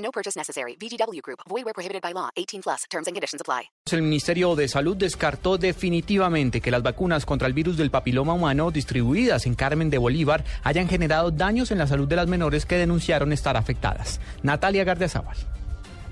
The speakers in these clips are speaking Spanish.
No purchase necessary. VGW Group. Void where prohibited by law. 18 plus. Terms and conditions apply. El Ministerio de Salud descartó definitivamente que las vacunas contra el virus del papiloma humano distribuidas en Carmen de Bolívar hayan generado daños en la salud de las menores que denunciaron estar afectadas. Natalia Gardiazabal.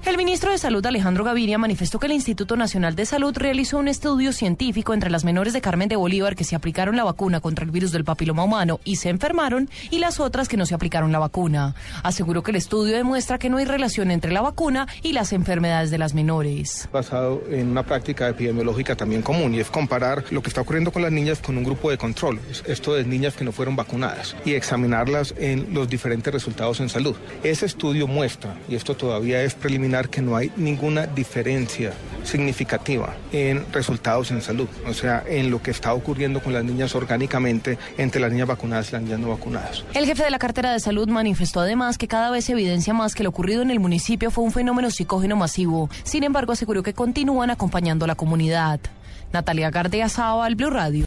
El ministro de Salud Alejandro Gaviria manifestó que el Instituto Nacional de Salud realizó un estudio científico entre las menores de Carmen de Bolívar que se aplicaron la vacuna contra el virus del papiloma humano y se enfermaron y las otras que no se aplicaron la vacuna. Aseguró que el estudio demuestra que no hay relación entre la vacuna y las enfermedades de las menores. Basado en una práctica epidemiológica también común y es comparar lo que está ocurriendo con las niñas con un grupo de control, esto de niñas que no fueron vacunadas y examinarlas en los diferentes resultados en salud. Ese estudio muestra, y esto todavía es preliminar, que no hay ninguna diferencia significativa en resultados en salud, o sea, en lo que está ocurriendo con las niñas orgánicamente entre las niñas vacunadas y las niñas no vacunadas. El jefe de la cartera de salud manifestó además que cada vez se evidencia más que lo ocurrido en el municipio fue un fenómeno psicógeno masivo. Sin embargo, aseguró que continúan acompañando a la comunidad. Natalia Gardea Saba, Blue Radio.